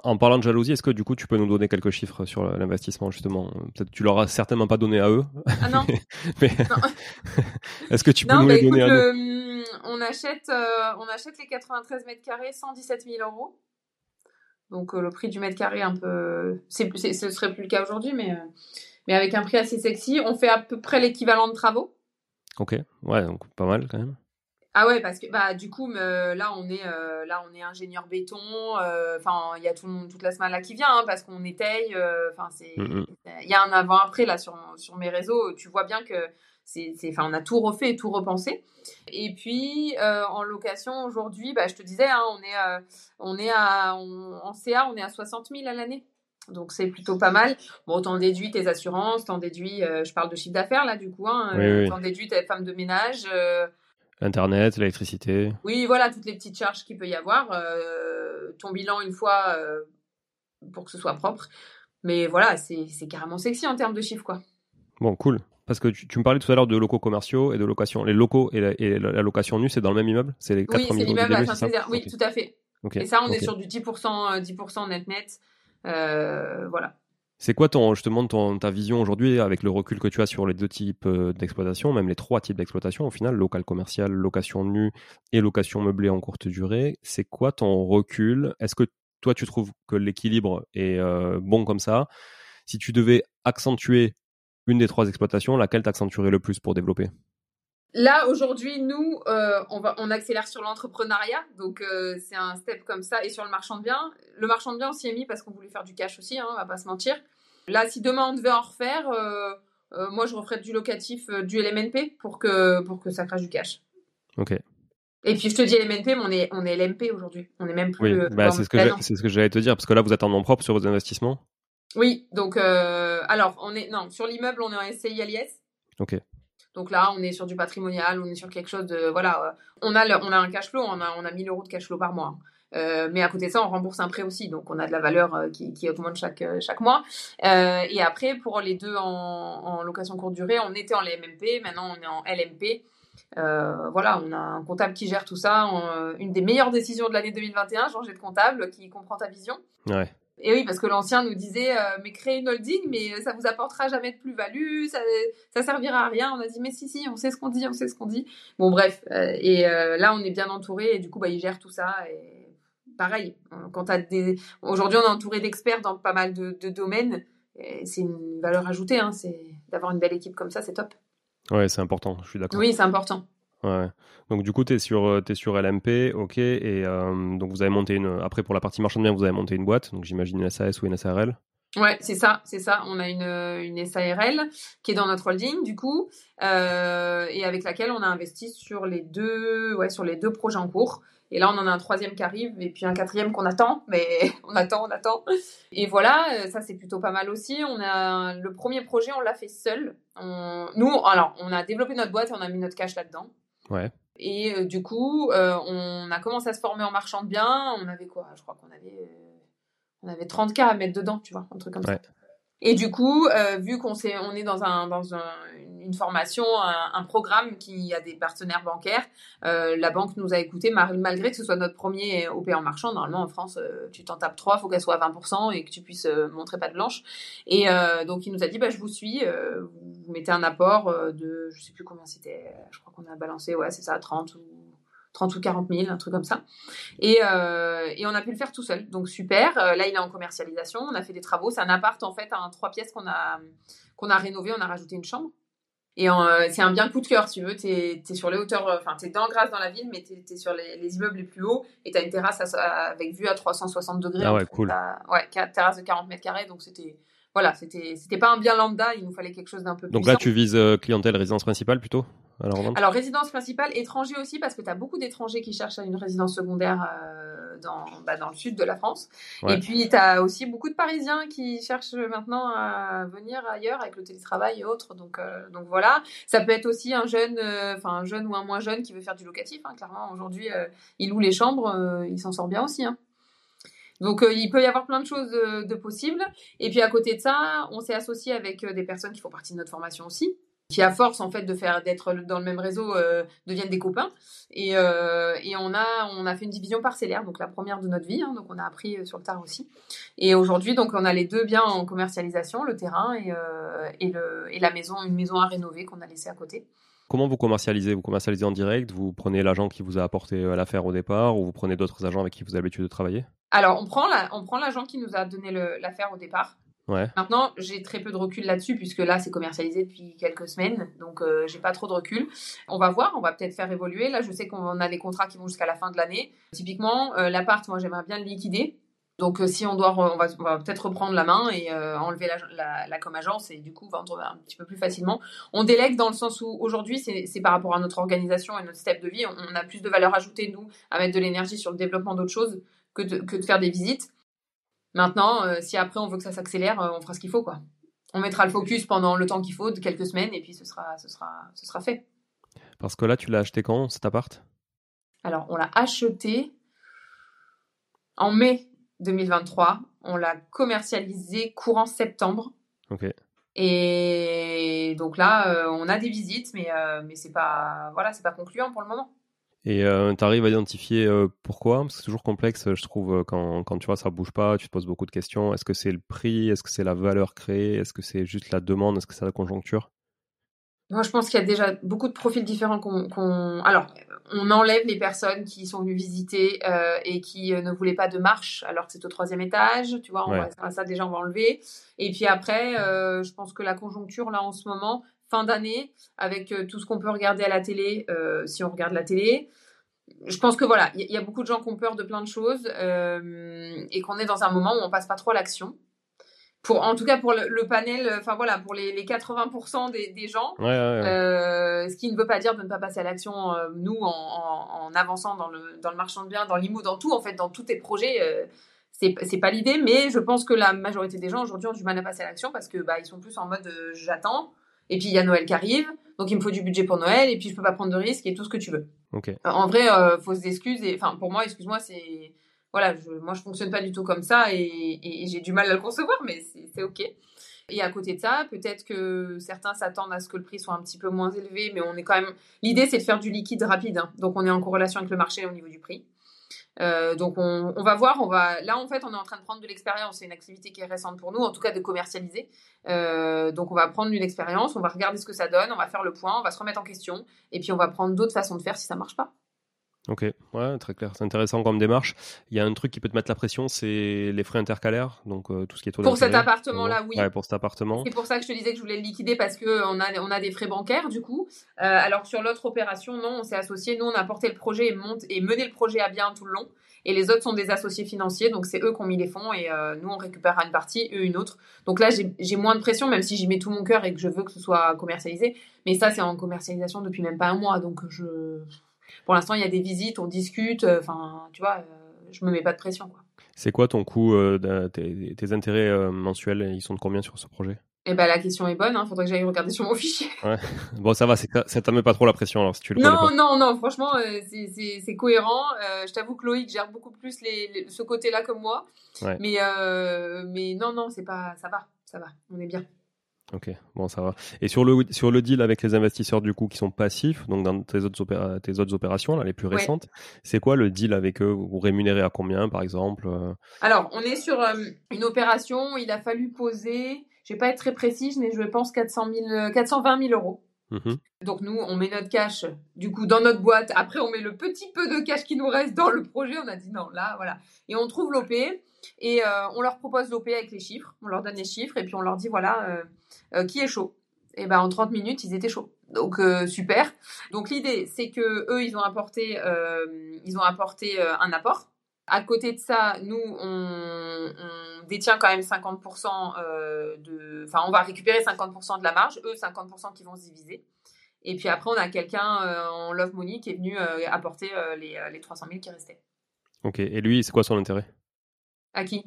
En parlant de jalousie, est-ce que du coup tu peux nous donner quelques chiffres sur l'investissement justement? Peut-être tu leur as certainement pas donné à eux. Ah non. est-ce que tu peux nous les donner à nous? hum, on achète, euh, on achète les 93 mètres carrés 117 000 euros. Donc euh, le prix du mètre carré un peu, c'est, ce serait plus le cas aujourd'hui, mais euh, mais avec un prix assez sexy, on fait à peu près l'équivalent de travaux. Ok, ouais, donc pas mal quand même. Ah ouais, parce que bah du coup là on est euh, là on est ingénieur béton. Enfin il y a tout le monde toute la semaine là qui vient hein, parce qu'on étaye. Enfin c'est mm, mm. il y a un avant après là sur sur mes réseaux. Tu vois bien que c'est, enfin, on a tout refait et tout repensé. Et puis euh, en location aujourd'hui, bah, je te disais, hein, on est, euh, on est à, en CA, on est à 60 000 à l'année. Donc c'est plutôt pas mal. Bon, t'en déduis tes assurances, t'en déduis, euh, je parle de chiffre d'affaires là du coup, hein, Oui, oui. t'en déduis tes femmes de ménage. euh, Internet, l'électricité. oui, voilà, toutes les petites charges qu'il peut y avoir. euh, ton bilan une fois euh, pour que ce soit propre. Mais voilà, c'est carrément sexy en termes de chiffres quoi. Bon, cool. Parce que tu, tu me parlais tout à l'heure de locaux commerciaux et de location. Les locaux et la, et la- la location nue, c'est dans le même immeuble? C'est les Oui, c'est l'immeuble à Saint-Césaire. Oui, tout à fait. Et ça, on est sur du 10%, euh, 10% net net. Euh, voilà. C'est quoi ton, justement ton, ta vision aujourd'hui avec le recul que tu as sur les deux types euh, d'exploitation, même les trois types d'exploitation au final, local commercial, location nue et location meublée en courte durée. C'est quoi ton recul? Est-ce que toi tu trouves que l'équilibre est euh, bon comme ça? Si tu devais accentuer une des trois exploitations, laquelle t'accentuerais le plus pour développer? Là, aujourd'hui, nous, euh, on, va, on accélère sur l'entrepreneuriat. Donc, euh, c'est un step comme ça. Et sur le marchand de biens. Le marchand de biens, on s'y est mis parce qu'on voulait faire du cash aussi, hein, on va pas se mentir. Là, si demain on devait en refaire, euh, moi, je referais du locatif, du LMNP pour que, pour que ça crache du cash. Ok. Et puis, je te dis LMNP, mais on est, on est LMP aujourd'hui. On est même plus. Oui, bah, c'est ce que plan. j'ai- c'est ce que j'allais te dire parce que là vous êtes en nom propre sur vos investissements. Oui, donc, alors, on est, non, sur l'immeuble, on est en SCI l'IS. Ok. Donc là, on est sur du patrimonial, on est sur quelque chose de. Voilà, euh, on a, on a un cash flow, on a, on a 1000 euros de cash flow par mois. Euh, mais à côté de ça, on rembourse un prêt aussi. Donc on a de la valeur euh, qui, qui augmente chaque, chaque mois. Et après, pour les deux en, location courte durée, on était en LMP, maintenant on est en LMP. Voilà, on a un comptable qui gère tout ça. Une des meilleures décisions de l'année 2021, changer de comptable qui comprend ta vision. Ouais. Et oui, parce que l'ancien nous disait, euh, mais créez une holding, mais ça vous apportera jamais de plus-value, ça, ça servira à rien. On a dit, mais si, si, on sait ce qu'on dit, on sait ce qu'on dit. Bon, bref. euh, et euh, là, on est bien entouré, et du coup, bah, il gère tout ça. Et pareil, quand t'as des... aujourd'hui, on est entouré d'experts dans pas mal de, de domaines. C'est une valeur ajoutée, hein, c'est d'avoir une belle équipe comme ça, c'est top. Ouais, c'est important, je suis d'accord. Oui, c'est important. Donc du coup, tu es sur, euh, sur LMP, ok, et euh, donc vous avez monté une... Après, pour la partie marchand de biens, vous avez monté une boîte, donc j'imagine une SAS ou une SARL. Ouais, c'est ça, c'est ça. On a une, une SARL qui est dans notre holding, du coup, euh, et avec laquelle on a investi sur les deux, ouais, sur les deux projets en cours. Et là, on en a un troisième qui arrive, et puis un quatrième qu'on attend, mais on attend, on attend. Et voilà, euh, ça c'est plutôt pas mal aussi. On a le premier projet, on l'a fait seul. Nous, alors, on a développé notre boîte et on a mis notre cash là-dedans. Ouais. Et euh, du coup, euh, on a commencé à se former en marchand de biens. On avait quoi? Je crois qu'on avait, euh, on avait 30 cas à mettre dedans, tu vois, un truc comme Ouais. ça. Et du coup, euh, vu qu'on s'est, on est dans un, dans un- une formation, un, un programme qui a des partenaires bancaires, euh, la banque nous a écoutés mal- malgré que ce soit notre premier OP en marchand. Normalement, en France, euh, tu t'en tapes trois, faut qu'elle soit à 20% et que tu puisses euh, montrer pas de blanche. Et euh, donc, il nous a dit, bah, je vous suis, euh, vous mettez un apport de, je sais plus combien c'était, je crois qu'on a balancé, ouais, c'est ça, 30 ou 30 ou 40 000, un truc comme ça. Et, euh, et on a pu le faire tout seul. Donc super. Euh, là, il est en commercialisation. On a fait des travaux. C'est un appart, en fait, un trois pièces qu'on a, qu'on a rénové. On a rajouté une chambre. Et euh, c'est un bien coup de cœur, si tu veux. Tu es, sur les hauteurs, enfin, tu es dans Grasse, dans la ville, mais tu es, sur les, les immeubles les plus hauts. Et tu as une terrasse à- avec vue à 360 degrés. Ah ouais, cool. Ouais, terrasse de 40 mètres carrés. Donc c'était. Voilà, c'était c'était pas un bien lambda, il nous fallait quelque chose d'un peu plus. Donc là, tu vises euh, clientèle résidence principale plutôt? Alors, résidence principale, étranger aussi, parce que tu as beaucoup d'étrangers qui cherchent une résidence secondaire euh, dans, bah, dans le sud de la France. Ouais. Et puis, tu as aussi beaucoup de Parisiens qui cherchent maintenant à venir ailleurs avec le télétravail et autres. Donc, euh, donc voilà. Ça peut être aussi un jeune, euh, enfin un jeune ou un moins jeune qui veut faire du locatif. hein. Clairement, aujourd'hui, il loue les chambres, il s'en sort bien aussi. hein. Donc, euh, il peut y avoir plein de choses de, de possibles. Et puis, à côté de ça, on s'est associé avec euh, des personnes qui font partie de notre formation aussi qui à force en fait de faire d'être dans le même réseau euh, deviennent des copains. Et, euh, et on a on a fait une division parcellaire donc la première de notre vie hein, donc on a appris euh, sur le tard aussi. Et aujourd'hui donc on a les deux biens en commercialisation le terrain et, euh, et, le, et la maison une maison à rénover qu'on a laissée à côté. Comment vous commercialisez? Vous commercialisez en direct Vous prenez l'agent qui vous a apporté l'affaire au départ ou vous prenez d'autres agents avec qui vous avez l'habitude de travailler? Alors on prend la, l'agent qui nous a donné l'affaire au départ Maintenant, j'ai très peu de recul là-dessus puisque là, c'est commercialisé depuis quelques semaines, donc euh, j'ai pas trop de recul. On va voir, on va peut-être faire évoluer. Là, je sais qu'on a des contrats qui vont jusqu'à la fin de l'année. Typiquement, euh, l'appart, moi, j'aimerais bien le liquider. Donc, euh, si on doit, on va, peut-être reprendre la main et euh, enlever la, la, la comme agence et du coup vendre un petit peu plus facilement. On délègue dans le sens où aujourd'hui, c'est par rapport à notre organisation et notre step de vie, on, a plus de valeur ajoutée nous à mettre de l'énergie sur le développement d'autres choses que de faire des visites. Maintenant, si après on veut que ça s'accélère, on fera ce qu'il faut, quoi. On mettra le focus pendant le temps qu'il faut, de quelques semaines, et puis ce sera, ce sera, ce sera fait. Parce que là, tu l'as acheté quand, cet appart? Alors, on l'a acheté en mai 2023. On l'a commercialisé courant septembre. Ok. Et donc là, on a des visites, mais, mais c'est pas, voilà, c'est pas concluant pour le moment. Et euh, tu arrives à identifier euh, pourquoi? Parce que c'est toujours complexe, je trouve, euh, quand, quand tu vois ça bouge pas, tu te poses beaucoup de questions. Est-ce que c'est le prix? Est-ce que c'est la valeur créée? Est-ce que c'est juste la demande? Est-ce que c'est la conjoncture? Moi, je pense qu'il y a déjà beaucoup de profils différents qu'on. Alors, on enlève les personnes qui sont venues visiter et qui ne voulaient pas de marche alors que c'est au troisième étage. Tu vois, on va, ça déjà, on va enlever. Et puis après, je pense que la conjoncture, là, en ce moment, fin d'année avec euh, tout ce qu'on peut regarder à la télé, euh, si on regarde la télé. Je pense que voilà, il y, a beaucoup de gens qui ont peur de plein de choses euh, et qu'on est dans un moment où on passe pas trop à l'action. Pour, en tout cas pour le, panel, enfin voilà, pour les, 80% des, gens, ce qui ne veut pas dire de ne pas passer à l'action, nous, en, avançant dans le, dans le marchand de biens, dans l'IMO, dans tout, en fait, dans tous tes projets, c'est pas l'idée, mais je pense que la majorité des gens aujourd'hui ont du mal à passer à l'action parce que bah, ils sont plus en mode j'attends, et puis il y a Noël qui arrive, donc il me faut du budget pour Noël, et puis je peux pas prendre de risques et tout ce que tu veux. Euh, en vrai, euh, fausses excuses, et enfin pour moi, excuse-moi, c'est voilà, je, moi je fonctionne pas du tout comme ça et, j'ai du mal à le concevoir, mais c'est ok. Et à côté de ça, peut-être que certains s'attendent à ce que le prix soit un petit peu moins élevé, mais on est quand même. L'idée, c'est de faire du liquide rapide, hein. donc on est en corrélation avec le marché au niveau du prix. Euh, donc on, va voir, on va là en fait on est en train de prendre de l'expérience, c'est une activité qui est récente pour nous, en tout cas de commercialiser. Euh, donc on va prendre une expérience, on va regarder ce que ça donne, on va faire le point, on va se remettre en question, et puis on va prendre d'autres façons de faire si ça marche pas. Ok, ouais, très clair. C'est intéressant comme démarche. Il y a un truc qui peut te mettre la pression, c'est les frais intercalaires, donc euh, tout ce qui est Pour cet appartement-là, oui. Ouais, pour cet appartement. C'est pour ça que je te disais que je voulais le liquider parce que on a, on a des frais bancaires du coup. Euh, alors sur l'autre opération, non, on s'est associé. Nous, on a porté le projet et, monte, et mené le projet à bien tout le long. Et les autres sont des associés financiers, donc c'est eux qui ont mis les fonds et euh, nous on récupère une partie, eux une autre. Donc là j'ai moins de pression, même si j'y mets tout mon cœur et que je veux que ce soit commercialisé. Mais ça c'est en commercialisation depuis même pas un mois, donc je pour l'instant, il y a des visites, on discute. Euh, enfin, tu vois, euh, je me mets pas de pression. Quoi. C'est quoi ton coût, euh, tes, intérêts mensuels Ils sont de combien sur ce projet? Eh ben, la question est bonne, il hein. faudrait que j'aille regarder sur mon fichier. Ouais. Bon, ça va, ça t'a met pas trop la pression alors si tu le Non, non, non, franchement, c'est cohérent. je t'avoue que Loïc gère beaucoup plus les, ce côté-là que moi. Mais, mais non, non, c'est pas, ça va, ça va, on est bien. Ok, bon, ça va. Et sur le, sur le deal avec les investisseurs, du coup, qui sont passifs, donc dans tes autres, tes autres opérations, là, les plus récentes, c'est quoi le deal avec eux? Vous rémunérez à combien, par exemple euh? Alors, on est sur euh, une opération, il a fallu poser, je vais pas être très précise, mais je pense 400 000, 420 000 euros. Mmh donc nous, on met notre cash, du coup, dans notre boîte. Après, on met le petit peu de cash qui nous reste dans le projet. On a dit non, là, voilà. Et on trouve l'OP. Et euh, on leur propose l'OP avec les chiffres. On leur donne les chiffres. Et puis, on leur dit, voilà, euh, qui est chaud. Et ben en 30 minutes, ils étaient chauds. Donc euh, super. Donc l'idée, c'est que eux, euh, ils ont apporté un apport. À côté de ça, nous, on, détient quand même 50% de, enfin, on va récupérer 50% de la marge. Eux, 50% qui vont se diviser. Et puis après, on a quelqu'un en Love Money qui est venu apporter les, les 300 000 qui restaient. Ok. Et lui, c'est quoi son intérêt? À qui?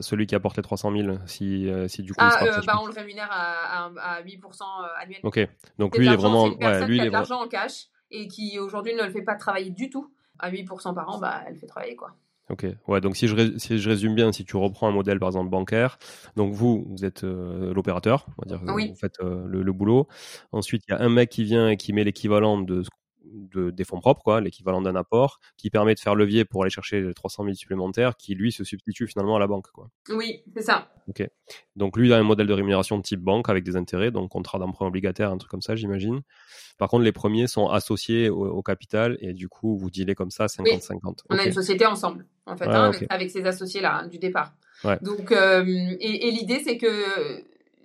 Celui qui apporte les 300 000, si, euh, si du coup. Ah, euh, bah, on le rémunère à, à, 8% euh, annuel. Ok, donc lui, il est vraiment. Une lui, qui a de l'argent en cash et qui aujourd'hui ne le fait pas travailler du tout. À 8% par an, bah, elle fait travailler quoi. Ok, ouais, donc si je, si je résume bien, si tu reprends un modèle par exemple bancaire, donc vous, vous êtes l'opérateur, on va dire, vous faites le, le, boulot. Ensuite, il y a un mec qui vient et qui met l'équivalent de de, des fonds propres, quoi, l'équivalent d'un apport, qui permet de faire levier pour aller chercher les 300 000 supplémentaires, qui lui se substitue finalement à la banque. Quoi. Oui, c'est ça. Ok. Donc lui, il a un modèle de rémunération de type banque avec des intérêts, donc contrat d'emprunt obligataire, un truc comme ça, j'imagine. Par contre, les premiers sont associés au, capital et du coup, vous dealez comme ça 50-50. On a une société ensemble, en fait, hein, avec, ces associés-là hein, du départ. Donc, euh, et, l'idée, c'est que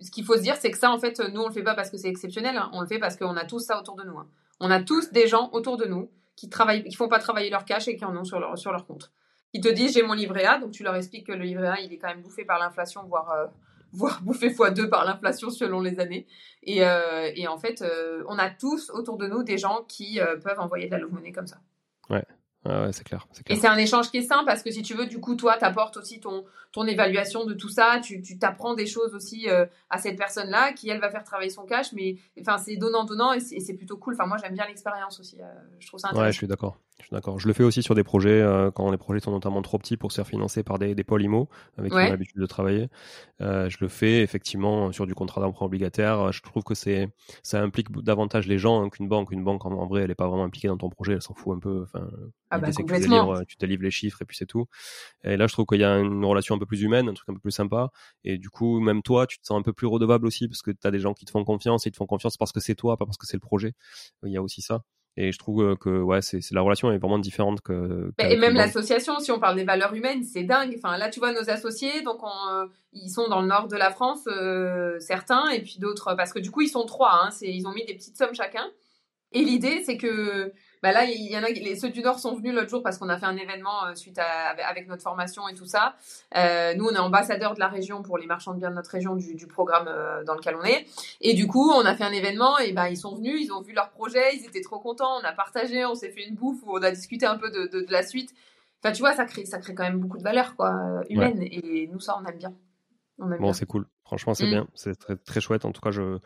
ce qu'il faut se dire, c'est que ça, en fait, nous, on le fait pas parce que c'est exceptionnel, hein. on le fait parce qu'on a tous ça autour de nous. On a tous des gens autour de nous qui travaillent, qui font pas travailler leur cash et qui en ont sur leur, sur leur compte. Qui te disent j'ai mon livret A, donc tu leur expliques que le livret A il est quand même bouffé par l'inflation, voire, euh, voire bouffé fois deux par l'inflation selon les années. Et, euh, en fait, euh, on a tous autour de nous des gens qui peuvent envoyer de la love money comme ça. Ouais. C'est clair, Et c'est un échange qui est sain parce que si tu veux, du coup, toi, tu apportes aussi ton, ton évaluation de tout ça. Tu t'apprends des choses aussi euh, à cette personne-là qui, elle, va faire travailler son cash. Mais enfin, c'est donnant-donnant et c'est plutôt cool. Enfin, moi, j'aime bien l'expérience aussi. Euh, je trouve ça intéressant. Ouais, je suis d'accord. Je suis d'accord. Je le fais aussi sur des projets euh, quand les projets sont notamment trop petits pour se faire financer par des, des pôles IMO avec qui on a l'habitude de travailler. je le fais effectivement sur du contrat d'emprunt obligataire. Je trouve que c'est ça implique davantage les gens hein, qu'une banque. Une banque, en, en vrai, elle est pas vraiment impliquée dans ton projet. Elle s'en fout un peu. Enfin, ah bah, tu, délivres, tu délivres les chiffres et puis c'est tout. Et là, je trouve qu'il y a une relation un peu plus humaine, un truc un peu plus sympa. Et du coup, même toi, tu te sens un peu plus redevable aussi parce que tu as des gens qui te font confiance et ils te font confiance parce que c'est toi, pas parce que c'est le projet. Il y a aussi ça. Et je trouve euh, que ouais, c'est la relation est vraiment différente que. et même l'association, si on parle des valeurs humaines, c'est dingue. Enfin là, tu vois nos associés, donc euh, ils sont dans le nord de la France, euh, certains, et puis d'autres, parce que du coup ils sont trois. Hein, ils ont mis des petites sommes chacun. Et l'idée, c'est que bah là, il y en a, les, ceux du Nord sont venus l'autre jour parce qu'on a fait un événement euh, suite à, avec notre formation et tout ça. Euh, nous, on est ambassadeur de la région pour les marchands de biens de notre région du, du programme euh, dans lequel on est. Et du coup, on a fait un événement et bah, ils sont venus, ils ont vu leur projet, ils étaient trop contents, on a partagé, on s'est fait une bouffe où on a discuté un peu de, de, de, la suite. Enfin, tu vois, ça crée, ça crée quand même beaucoup de valeur, quoi, humaine. Et nous, ça, on aime bien. On aime bon, c'est cool. Franchement, c'est mm. bien. C'est très, très chouette. En tout cas, je,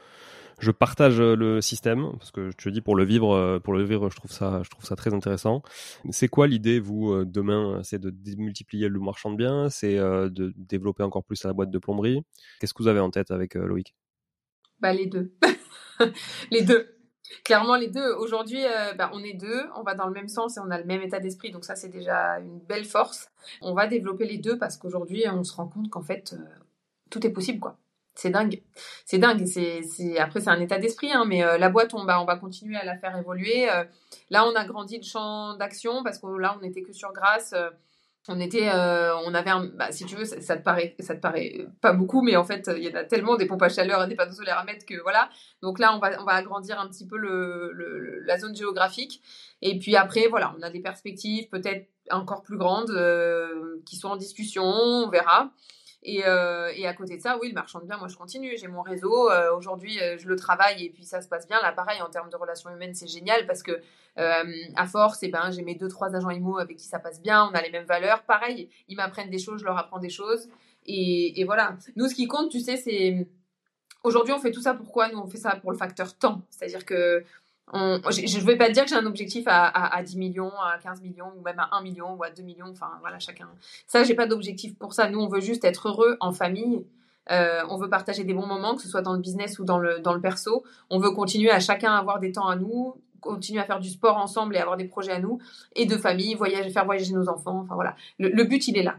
je partage euh, le système parce que je te dis pour le vivre, euh, pour le vivre, je trouve ça, je trouve ça très intéressant. C'est quoi l'idée, vous, euh, demain C'est de multiplier le marchand de biens, c'est de développer encore plus la boîte de plomberie? Qu'est-ce que vous avez en tête avec Loïc? Bah les deux, les deux. Clairement, les deux. Aujourd'hui, bah, on est deux, on va dans le même sens et on a le même état d'esprit, donc ça, c'est déjà une belle force. On va développer les deux parce qu'aujourd'hui, on se rend compte qu'en fait, tout est possible, quoi c'est dingue. C'est dingue. C'est. Après, c'est un état d'esprit, hein, mais euh, la boîte, on, va on va continuer à la faire évoluer. Euh, là, on a grandi le champ d'action parce que là, on n'était que sur grâce. Euh, on était, on avait bah, si tu veux, ça, te paraît, ça te paraît pas beaucoup, mais en fait, il y en a tellement des pompes à chaleur et des panneaux solaires à mettre que voilà. Donc là, on va, on va agrandir un petit peu le, la zone géographique. Et puis après, voilà, on a des perspectives peut-être encore plus grandes qui sont en discussion. On verra. Et, euh, et, à côté de ça, oui, le marchand de moi je continue. J'ai mon réseau. Euh, aujourd'hui, euh, je le travaille et puis ça se passe bien. Là, pareil, en termes de relations humaines, c'est génial parce que à force, et eh ben, j'ai mes deux, trois agents IMO avec qui ça passe bien. On a les mêmes valeurs. Pareil, ils m'apprennent des choses, je leur apprends des choses. Et, et voilà. Nous, ce qui compte, tu sais, c'est. Aujourd'hui, on fait tout ça pourquoi Nous, on fait ça pour le facteur temps. C'est-à-dire que je ne vais pas dire que j'ai un objectif à, 10 millions, à 15 millions, ou même à 1 million, ou à 2 millions. Enfin, voilà, chacun. Ça, j'ai pas d'objectif pour ça. Nous, on veut juste être heureux en famille. Euh, on veut partager des bons moments, que ce soit dans le business ou dans le, dans le perso. On veut continuer à chacun avoir des temps à nous, continuer à faire du sport ensemble et avoir des projets à nous, et de famille, voyager, faire voyager nos enfants. Enfin, voilà. Le, but, il est là.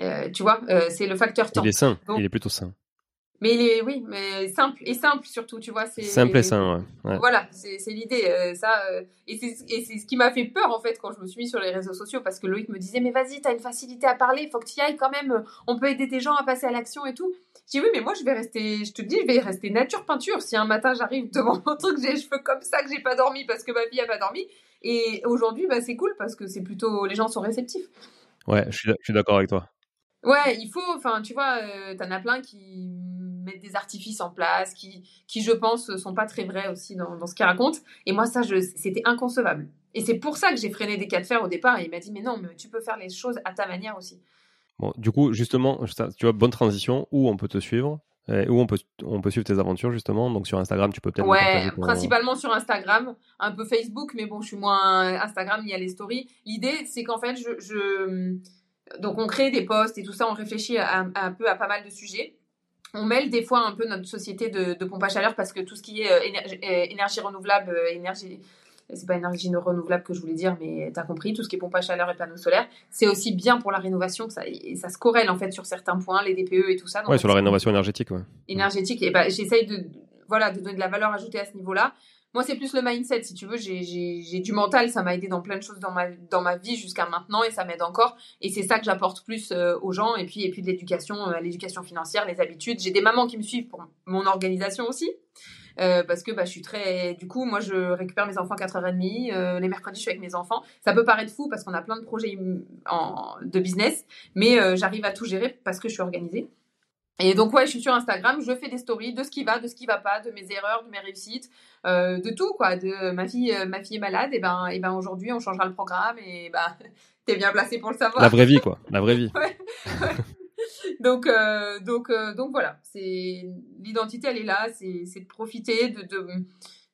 Euh, tu vois, euh, c'est le facteur temps. Il est sain. il est plutôt sain. Mais il est, oui, mais simple et simple surtout, tu vois. C'est, simple et simple, ouais. Voilà, c'est, l'idée. Euh, ça, euh, et, c'est, ce qui m'a fait peur en fait quand je me suis mis sur les réseaux sociaux parce que Loïc me disait mais vas-y, t'as une facilité à parler, faut que tu y ailles quand même. On peut aider tes gens à passer à l'action et tout. Je dis oui, mais moi je vais rester, je te dis, je vais rester nature peinture. Si un matin j'arrive devant mon truc, j'ai les cheveux comme ça, que j'ai pas dormi parce que ma fille a pas dormi. Et aujourd'hui, bah, c'est cool parce que c'est plutôt, les gens sont réceptifs. Ouais, je suis, je suis d'accord avec toi. Ouais, il faut, enfin, tu vois, euh, t'en as plein qui des artifices en place, qui, qui je pense, sont pas très vrais aussi dans, dans ce qu'ils racontent. Et moi, ça, c'était inconcevable. Et c'est pour ça que j'ai freiné des cas de fer au départ. Et il m'a dit, mais non, mais tu peux faire les choses à ta manière aussi. Bon, du coup, justement, tu vois, bonne transition, où on peut te suivre? Où on peut, on peut suivre tes aventures justement? Donc sur Instagram, tu peux peut-être. Ouais, principalement sur Instagram, un peu Facebook, mais bon, je suis moins Instagram, il y a les stories. L'idée, c'est qu'en fait, je, je, Donc on crée des posts et tout ça, on réfléchit un peu à pas mal de sujets on mêle des fois un peu notre société de, pompe à chaleur parce que tout ce qui est euh, euh, énergie, renouvelable, euh, énergie, c'est pas énergie renouvelable que je voulais dire, mais tu as compris, tout ce qui est pompe à chaleur et panneaux solaires, c'est aussi bien pour la rénovation, ça, et ça se corrèle en fait sur certains points, les DPE et tout ça. Oui, sur la rénovation énergétique, ouais. Énergétique, et bah, j'essaye de, voilà, de donner de la valeur ajoutée à ce niveau-là. Moi, c'est plus le mindset, si tu veux. J'ai du mental, ça m'a aidé dans plein de choses dans ma, vie jusqu'à maintenant et ça m'aide encore. Et c'est ça que j'apporte plus euh, aux gens. Et puis, de l'éducation, euh, l'éducation financière, les habitudes. J'ai des mamans qui me suivent pour mon organisation aussi. Euh, parce que bah, je suis très. Du coup, moi, je récupère mes enfants à 4h30. les mercredis, je suis avec mes enfants. Ça peut paraître fou parce qu'on a plein de projets de business, mais j'arrive à tout gérer parce que je suis organisée. Et donc ouais, je suis sur Instagram, je fais des stories de ce qui va, de ce qui va pas, de mes erreurs, de mes réussites, euh, de tout quoi. De ma fille, euh, ma fille est malade, et ben, et ben aujourd'hui on changera le programme et ben t'es bien placé pour le savoir. La vraie vie quoi, la vraie vie. ouais, Donc euh, donc donc voilà, c'est l'identité elle est là, c'est c'est de profiter de, de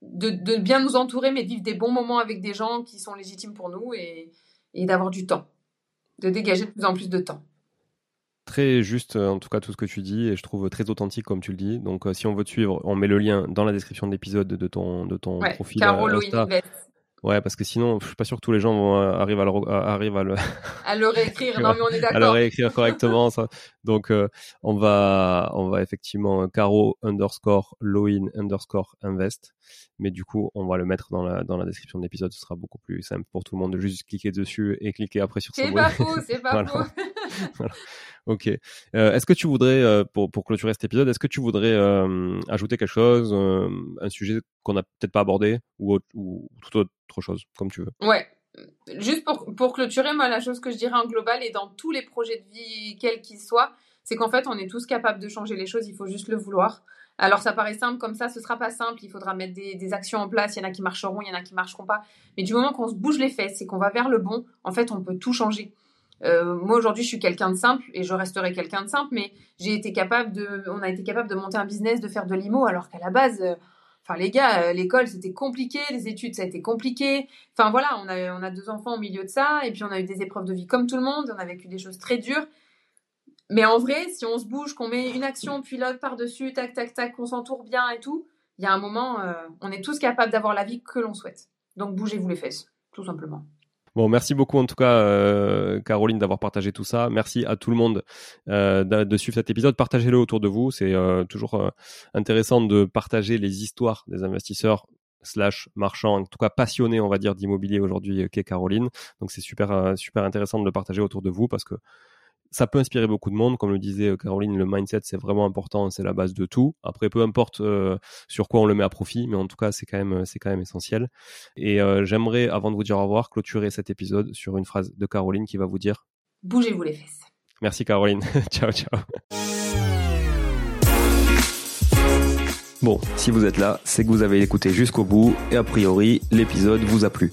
de de bien nous entourer, mais de vivre des bons moments avec des gens qui sont légitimes pour nous et et d'avoir du temps, de dégager de plus en plus de temps très juste en tout cas tout ce que tu dis et je trouve très authentique comme tu le dis. Donc si on veut te suivre, on met le lien dans la description de l'épisode de ton de ton ouais, profil. Caro Ouais, parce que sinon, je suis pas sûr que tous les gens vont euh, arriver à le, arrivent à le, à le réécrire. non, mais on est d'accord. À le réécrire correctement, ça. Donc, euh, on va, on va effectivement caro underscore loin underscore invest. Mais du coup, on va le mettre dans la, dans la description de l'épisode. Ce sera beaucoup plus simple pour tout le monde de juste cliquer dessus et cliquer après sur C'est pas faux, c'est pas voilà. faux. voilà. Ok. Euh, est-ce que tu voudrais, euh, pour, pour clôturer cet épisode, est-ce que tu voudrais euh, ajouter quelque chose, un sujet qu'on n'a peut-être pas abordé ou, ou toute autre chose, comme tu veux? Ouais. Juste pour, pour clôturer, moi, la chose que je dirais en global et dans tous les projets de vie, quels qu'ils soient, c'est qu'en fait, on est tous capables de changer les choses, il faut juste le vouloir. Alors ça paraît simple comme ça, ce sera pas simple, il faudra mettre des, actions en place, il y en a qui marcheront, il y en a qui marcheront pas. Mais du moment qu'on se bouge les fesses et qu'on va vers le bon, en fait, on peut tout changer. Euh, moi aujourd'hui, je suis quelqu'un de simple et je resterai quelqu'un de simple, mais j'ai été capable de, on a été capable de monter un business, de faire de l'IMO, alors qu'à la base, euh, les gars, euh, l'école c'était compliqué, les études ça a été compliqué. Enfin voilà, on a, on a deux enfants au milieu de ça, et puis on a eu des épreuves de vie comme tout le monde, on a vécu des choses très dures. Mais en vrai, si on se bouge, qu'on met une action puis l'autre par dessus, tac tac tac, qu'on s'entoure bien et tout, il y a un moment, euh, on est tous capables d'avoir la vie que l'on souhaite. Donc bougez-vous les fesses, tout simplement. Bon, merci beaucoup en tout cas, euh, Caroline, d'avoir partagé tout ça. Merci à tout le monde euh, de, suivre cet épisode. Partagez-le autour de vous. C'est toujours intéressant de partager les histoires des investisseurs slash marchands, en tout cas passionnés, on va dire, d'immobilier aujourd'hui, qu'est Caroline. Donc c'est super, super intéressant de le partager autour de vous parce que ça peut inspirer beaucoup de monde. Comme le disait Caroline, le mindset, c'est vraiment important, c'est la base de tout. Après, peu importe euh, sur quoi on le met à profit, mais en tout cas, c'est quand même, c'est quand même essentiel. Et euh, j'aimerais, avant de vous dire au revoir, clôturer cet épisode sur une phrase de Caroline qui va vous dire Bougez-vous les fesses. Merci Caroline. ciao, ciao. Bon, si vous êtes là, c'est que vous avez écouté jusqu'au bout et a priori, l'épisode vous a plu.